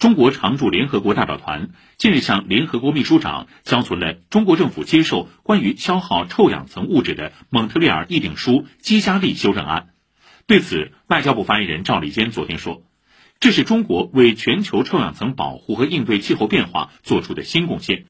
中国常驻联合国代表团近日向联合国秘书长交存了中国政府接受关于消耗臭氧层物质的蒙特利尔议定书基加利修正案。对此外交部发言人赵立坚昨天说这是中国为全球臭氧层保护和应对气候变化做出的新贡献。